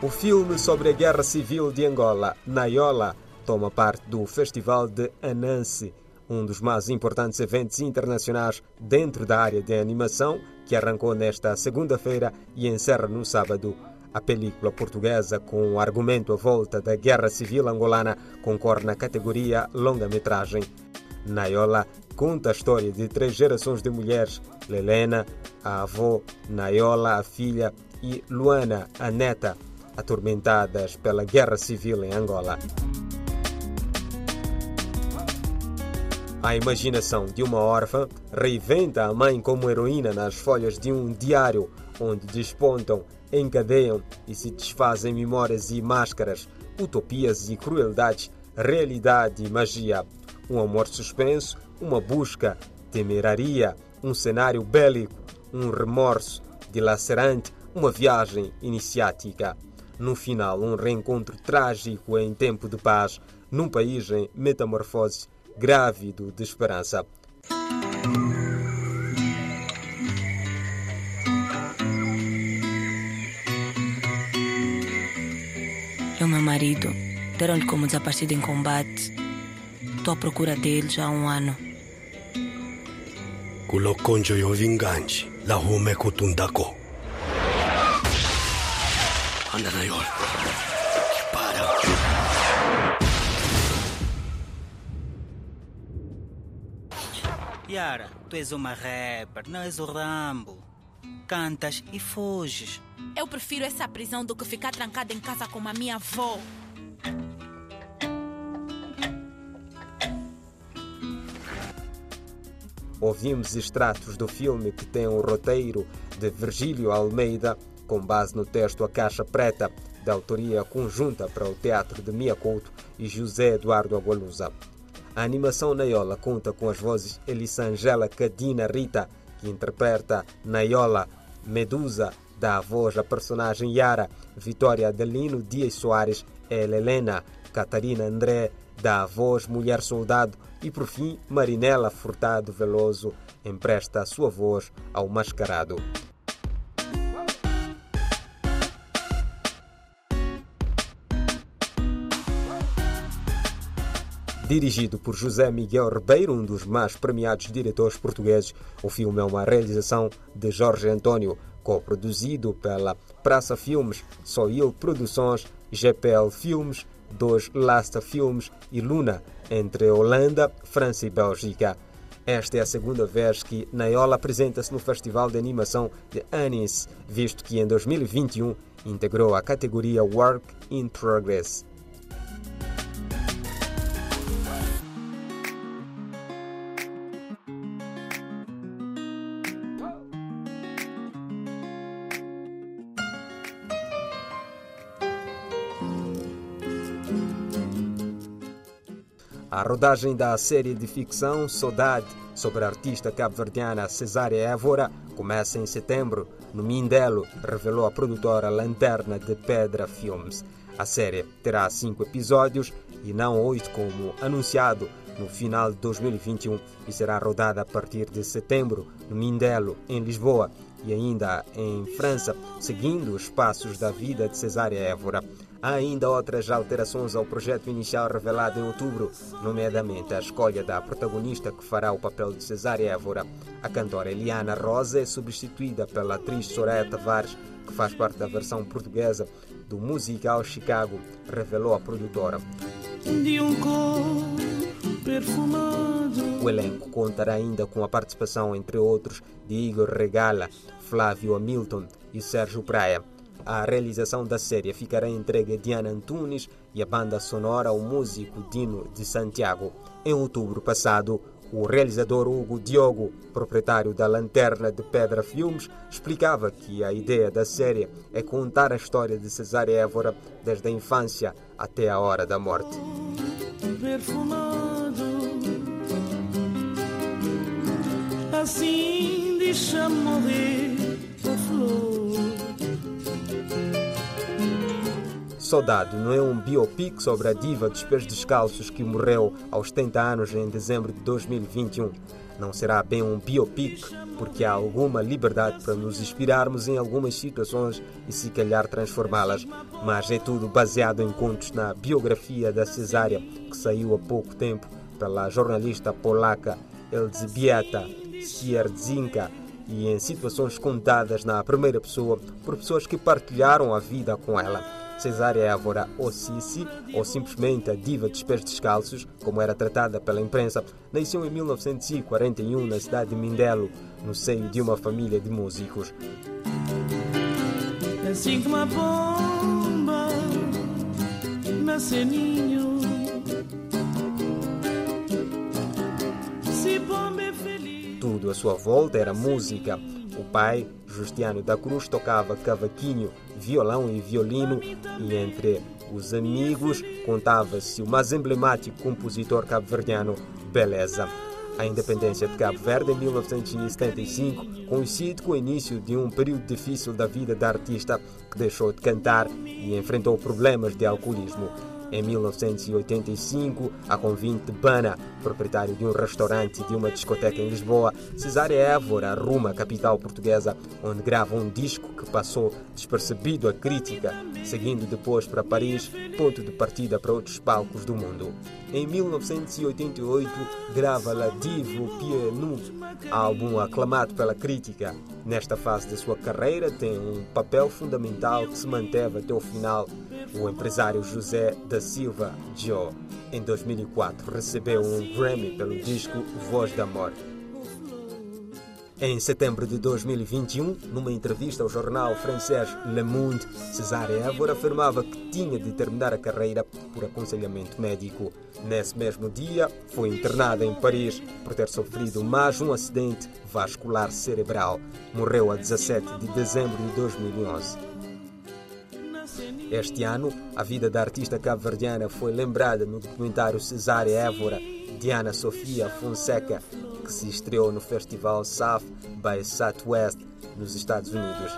O filme sobre a Guerra Civil de Angola, Naiola, toma parte do Festival de Anansi, um dos mais importantes eventos internacionais dentro da área de animação, que arrancou nesta segunda-feira e encerra no sábado. A película portuguesa, com o argumento à volta da Guerra Civil angolana, concorre na categoria longa-metragem. Naiola conta a história de três gerações de mulheres: Lelena, a avó, Naiola, a filha, e Luana, a neta, atormentadas pela guerra civil em Angola. A imaginação de uma órfã reinventa a mãe como heroína nas folhas de um diário onde despontam, encadeiam e se desfazem memórias e máscaras, utopias e crueldades, realidade e magia. Um amor suspenso, uma busca, temeraria, um cenário bélico, um remorso dilacerante, uma viagem iniciática. No final, um reencontro trágico em tempo de paz, num país em metamorfose, grávido de esperança. E o meu marido deram-lhe como desaparecido em combate. Estou à procura dele já há um ano. kulokonjo yovinganji lahume kutundako anda na yol para Yara, tu és uma rapper, não és o Rambo. Cantas e fuges. Eu prefiro essa prisão do que ficar trancada em casa com a minha avó. Ouvimos extratos do filme que tem um roteiro de Virgílio Almeida, com base no texto A Caixa Preta, da autoria conjunta para o Teatro de Mia Couto e José Eduardo Agualusa. A animação Naiola conta com as vozes Elisangela Cadina Rita, que interpreta Naiola, Medusa, dá a voz à personagem Yara, Vitória Adelino Dias Soares, El Helena, Catarina André, dá a voz Mulher Soldado e, por fim, Marinela Furtado Veloso empresta a sua voz ao Mascarado. Dirigido por José Miguel Ribeiro, um dos mais premiados diretores portugueses, o filme é uma realização de Jorge Antônio, co-produzido pela Praça Filmes, Soil Produções, GPL Filmes, Dos Lasta Filmes e Luna, entre Holanda, França e Bélgica. Esta é a segunda vez que Naiola apresenta-se no Festival de Animação de Annis, visto que em 2021 integrou a categoria Work in Progress. A rodagem da série de ficção Saudade, sobre a artista cabo-verdiana Cesária Évora, começa em setembro, no Mindelo, revelou a produtora Lanterna de Pedra Filmes. A série terá cinco episódios e não oito, como anunciado no final de 2021, e será rodada a partir de setembro, no Mindelo, em Lisboa, e ainda em França, seguindo os passos da vida de Cesária Évora. Há ainda outras alterações ao projeto inicial revelado em outubro, nomeadamente a escolha da protagonista que fará o papel de Cesária Évora. A cantora Eliana Rosa é substituída pela atriz Soraya Tavares, que faz parte da versão portuguesa do musical Chicago, revelou a produtora. O elenco contará ainda com a participação, entre outros, de Igor Regala, Flávio Hamilton e Sérgio Praia. A realização da série ficará entregue a Diana Antunes e a banda sonora ao músico Dino de Santiago. Em outubro passado, o realizador Hugo Diogo, proprietário da Lanterna de Pedra Filmes, explicava que a ideia da série é contar a história de Cesária Évora desde a infância até a hora da morte. perfumado. Assim deixa morrer a flor. Saudade não é um biopic sobre a diva dos pés descalços que morreu aos 70 anos em dezembro de 2021. Não será bem um biopic, porque há alguma liberdade para nos inspirarmos em algumas situações e se calhar transformá-las, mas é tudo baseado em contos na biografia da Cesária, que saiu há pouco tempo pela jornalista polaca Elżbieta Sierzinka e em situações contadas na primeira pessoa por pessoas que partilharam a vida com ela. Cesária Évora Ossisi, ou simplesmente a diva dos pés descalços, como era tratada pela imprensa, nasceu em 1941 na cidade de Mindelo, no seio de uma família de músicos. Assim como a bomba nasce ninho. Se bomba é feliz. Tudo à sua volta era música. O pai, Justiano da Cruz, tocava cavaquinho, violão e violino, e entre os amigos contava-se o mais emblemático compositor cabo-verdiano, Beleza. A independência de Cabo Verde em 1975 coincide com o início de um período difícil da vida da artista que deixou de cantar e enfrentou problemas de alcoolismo. Em 1985, a convite de Bana, proprietário de um restaurante e de uma discoteca em Lisboa, Cesária Évora arruma a capital portuguesa, onde grava um disco que passou despercebido à crítica, seguindo depois para Paris, ponto de partida para outros palcos do mundo. Em 1988, grava La Divo Pied Nu, álbum aclamado pela crítica. Nesta fase de sua carreira, tem um papel fundamental que se manteve até o final o empresário José da Silva Joe, em 2004, recebeu um Grammy pelo disco Voz da Morte. Em setembro de 2021, numa entrevista ao jornal francês Le Monde, Cesare Évora afirmava que tinha de terminar a carreira por aconselhamento médico. Nesse mesmo dia, foi internada em Paris por ter sofrido mais um acidente vascular cerebral. Morreu a 17 de dezembro de 2011. Este ano, a vida da artista cabo-verdiana foi lembrada no documentário Cesária Évora, Diana Sofia Fonseca, que se estreou no festival South by Southwest, nos Estados Unidos.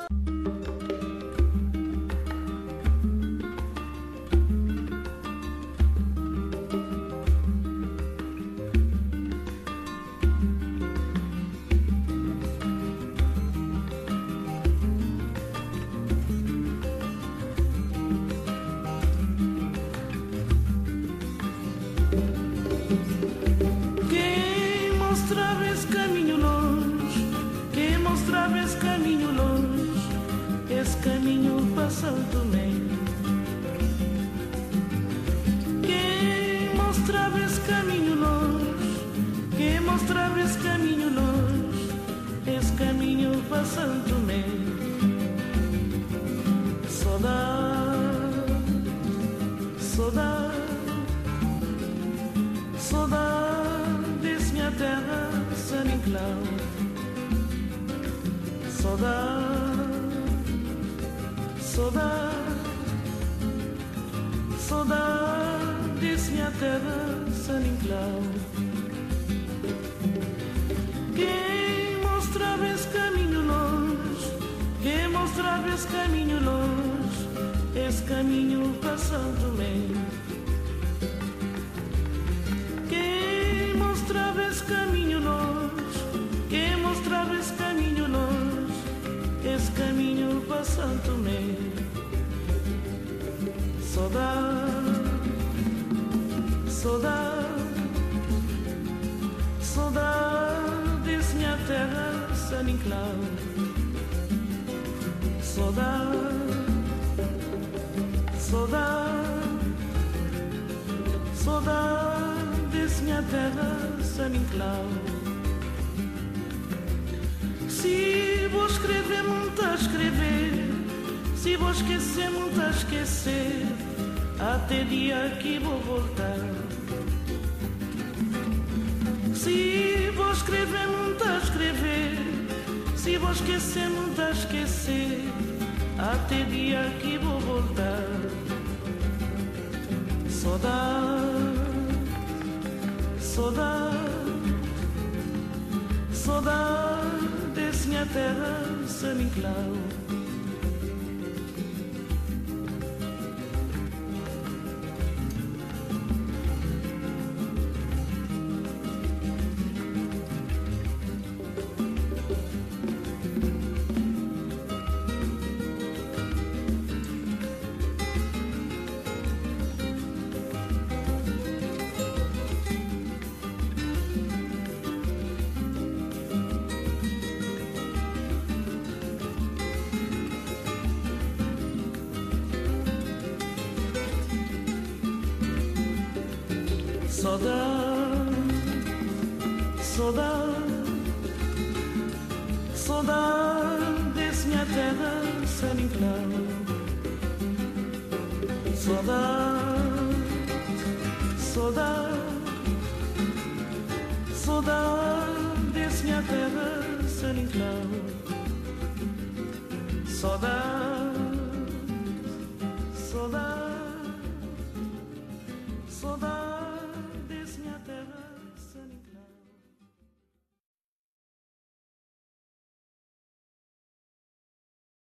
Tomé. Saudade, saudade. Saudades, minha terra, San Inclau. Saudade, saudade, saudades, minha terra, caminho longe, esse caminho Tomé. Quem mostrava esse caminho longe, quem mostrava esse caminho longe, esse caminho Tomé. Saudade, saudade, saudade, minha terra, San Inclau. Saudade, saudade. Saudades, minha terra, San Inclau. Se vou escrever, muito a escrever. Se vou esquecer, muito a esquecer. Até dia que vou voltar. Se vou escrever, muito a escrever. Vou esquecer, muito a esquecer. Até dia que vou voltar. Saudade, saudade, saudades, minha terra, San Inclau. Saudade, saudade, saudade desse minha terra sem enclave. Saudade, saudade, saudade desse minha terra sem enclave. Saudade.